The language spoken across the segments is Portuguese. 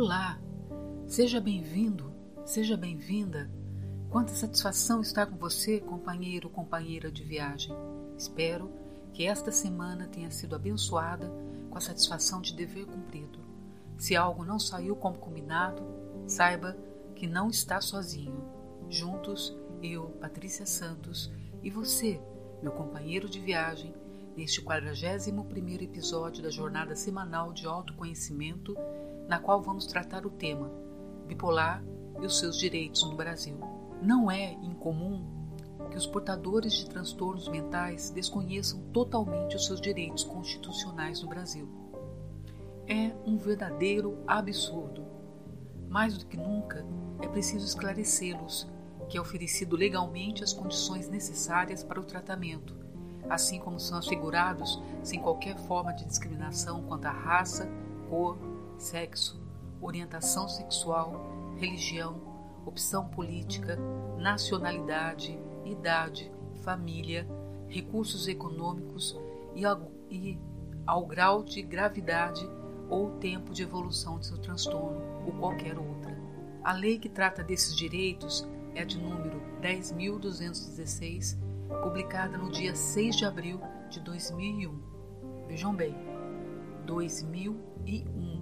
Olá, seja bem-vindo, seja bem-vinda. Quanta satisfação estar com você, companheiro ou companheira de viagem. Espero que esta semana tenha sido abençoada com a satisfação de dever cumprido. Se algo não saiu como combinado, saiba que não está sozinho. Juntos, eu, Patrícia Santos, e você, meu companheiro de viagem, neste 41º episódio da jornada semanal de autoconhecimento na qual vamos tratar o tema bipolar e os seus direitos no Brasil. Não é incomum que os portadores de transtornos mentais desconheçam totalmente os seus direitos constitucionais no Brasil. É um verdadeiro absurdo. Mais do que nunca, é preciso esclarecê-los que é oferecido legalmente as condições necessárias para o tratamento, assim como são assegurados sem qualquer forma de discriminação quanto à raça, cor, sexo, orientação sexual, religião, opção política, nacionalidade, idade, família, recursos econômicos e ao, e ao grau de gravidade ou tempo de evolução de seu transtorno ou qualquer outra. A lei que trata desses direitos é a de número 10.216, publicada no dia 6 de abril de 2001. Vejam bem, 2001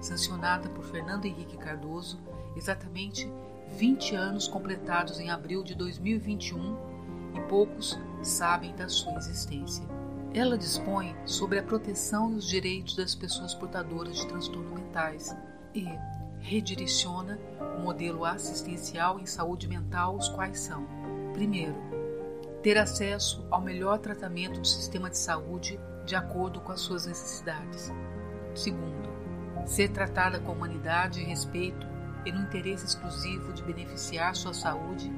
sancionada por Fernando Henrique Cardoso, exatamente 20 anos completados em abril de 2021 e poucos sabem da sua existência. Ela dispõe sobre a proteção e os direitos das pessoas portadoras de transtornos mentais e redireciona o modelo assistencial em saúde mental, os quais são: primeiro, ter acesso ao melhor tratamento do sistema de saúde de acordo com as suas necessidades. Segundo, ser tratada com humanidade e respeito e no interesse exclusivo de beneficiar sua saúde,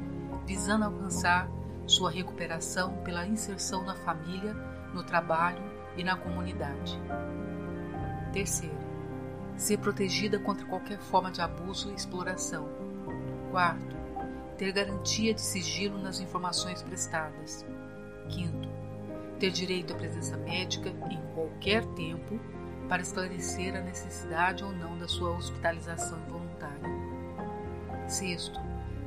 visando alcançar sua recuperação pela inserção na família, no trabalho e na comunidade. Terceiro, ser protegida contra qualquer forma de abuso e exploração. Quarto, ter garantia de sigilo nas informações prestadas. Quinto, ter direito à presença médica em qualquer tempo para esclarecer a necessidade ou não da sua hospitalização involuntária. Sexto,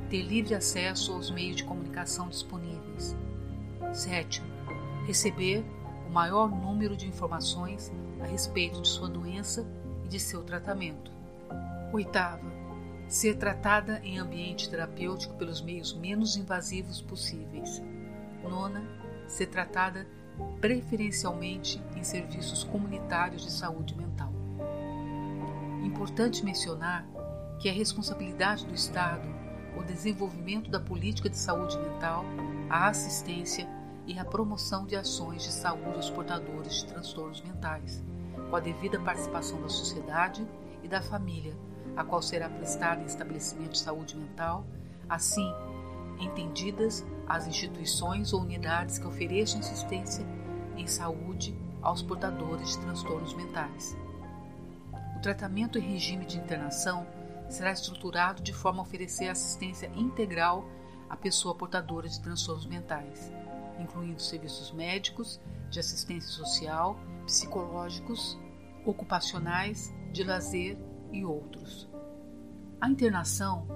ter livre acesso aos meios de comunicação disponíveis. Sétimo, receber o maior número de informações a respeito de sua doença e de seu tratamento. Oitava, ser tratada em ambiente terapêutico pelos meios menos invasivos possíveis. Nona, ser tratada preferencialmente em serviços comunitários de saúde mental. Importante mencionar que é responsabilidade do Estado o desenvolvimento da política de saúde mental, a assistência e a promoção de ações de saúde aos portadores de transtornos mentais, com a devida participação da sociedade e da família, a qual será prestada em estabelecimento de saúde mental, assim entendidas as instituições ou unidades que ofereçam assistência em saúde aos portadores de transtornos mentais. O tratamento em regime de internação será estruturado de forma a oferecer assistência integral à pessoa portadora de transtornos mentais, incluindo serviços médicos, de assistência social, psicológicos, ocupacionais, de lazer e outros. A internação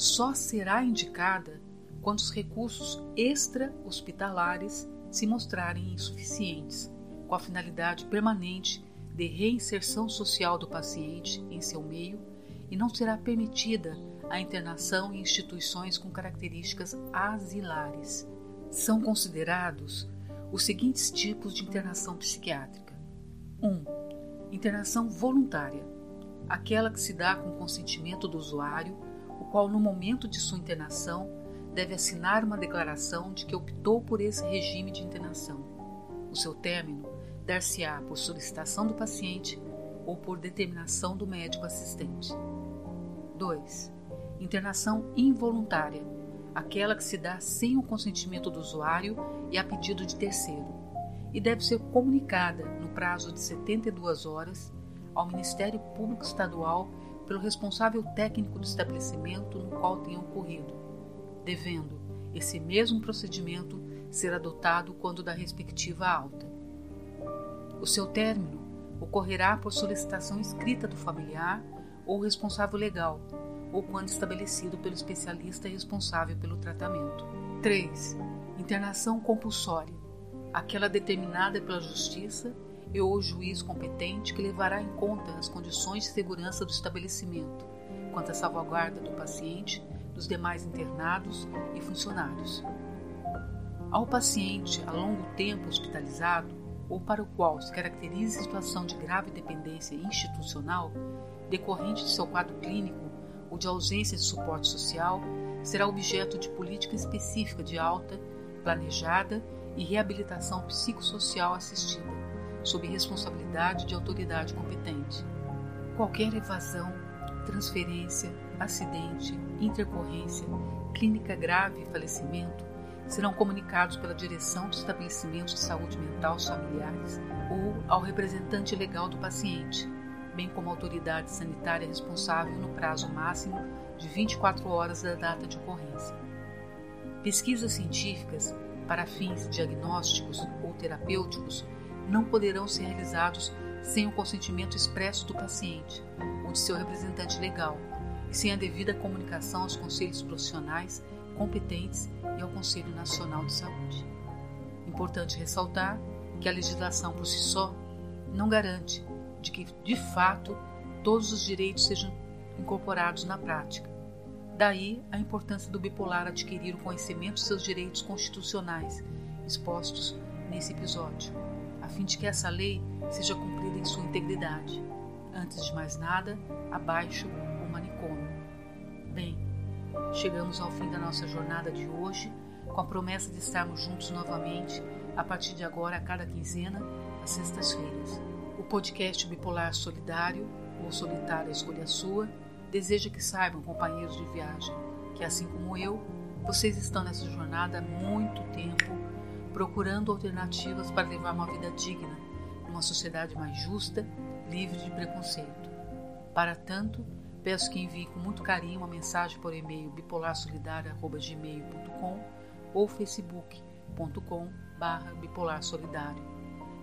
só será indicada quando os recursos extra-hospitalares se mostrarem insuficientes, com a finalidade permanente de reinserção social do paciente em seu meio e não será permitida a internação em instituições com características asilares. São considerados os seguintes tipos de internação psiquiátrica: 1. Um, internação voluntária, aquela que se dá com consentimento do usuário, o qual, no momento de sua internação, deve assinar uma declaração de que optou por esse regime de internação. O seu término dar-se-á por solicitação do paciente ou por determinação do médico assistente. 2. Internação involuntária, aquela que se dá sem o consentimento do usuário e a pedido de terceiro, e deve ser comunicada no prazo de 72 horas ao Ministério Público Estadual pelo responsável técnico do estabelecimento no qual tenha ocorrido, devendo esse mesmo procedimento ser adotado quando da respectiva alta. O seu término ocorrerá por solicitação escrita do familiar ou responsável legal, ou quando estabelecido pelo especialista responsável pelo tratamento. 3. Internação compulsória, aquela determinada pela justiça e ou juiz competente que levará em conta as condições de segurança do estabelecimento, quanto à salvaguarda do paciente, dos demais internados e funcionários. Ao paciente a longo tempo hospitalizado, ou para o qual se caracteriza situação de grave dependência institucional, decorrente de seu quadro clínico ou de ausência de suporte social, será objeto de política específica de alta, planejada e reabilitação psicossocial assistida, sob responsabilidade de autoridade competente. Qualquer evasão, transferência, acidente, intercorrência, clínica grave e falecimento serão comunicados pela direção dos estabelecimentos de saúde mental familiares ou ao representante legal do paciente, bem como a autoridade sanitária responsável no prazo máximo de 24 horas da data de ocorrência. Pesquisas científicas para fins diagnósticos ou terapêuticos não poderão ser realizados sem o consentimento expresso do paciente ou de seu representante legal e sem a devida comunicação aos conselhos profissionais competentes e ao Conselho Nacional de Saúde. Importante ressaltar que a legislação por si só não garante de que, de fato, todos os direitos sejam incorporados na prática. Daí a importância do bipolar adquirir o conhecimento de seus direitos constitucionais, expostos nesse episódio, a fim de que essa lei seja cumprida em sua integridade. Antes de mais nada, abaixo o manicômio. Bem, chegamos ao fim da nossa jornada de hoje, com a promessa de estarmos juntos novamente a partir de agora, a cada quinzena, às sextas-feiras. O podcast Bipolar Solidário, ou Solitária Escolha Sua, deseja que saibam, companheiros de viagem, que assim como eu, vocês estão nessa jornada há muito tempo, procurando alternativas para levar uma vida digna, numa sociedade mais justa, livre de preconceito. Para tanto, peço que envie com muito carinho uma mensagem por e-mail bipolarsolidaria.gmail.com ou facebook.com barra bipolarsolidário.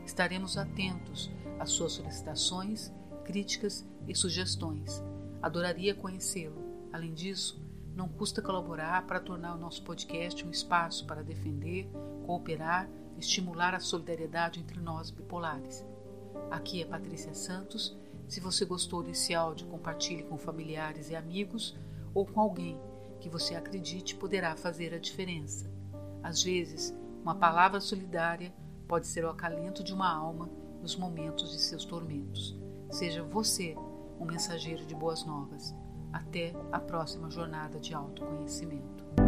Estaremos atentos às suas solicitações, críticas e sugestões. Adoraria conhecê-lo. Além disso, não custa colaborar para tornar o nosso podcast um espaço para defender, cooperar estimular a solidariedade entre nós bipolares. Aqui é Patrícia Santos. Se você gostou desse áudio, compartilhe com familiares e amigos ou com alguém que você acredite poderá fazer a diferença. Às vezes, uma palavra solidária pode ser o acalento de uma alma nos momentos de seus tormentos. Seja você um mensageiro de boas novas. Até a próxima jornada de autoconhecimento.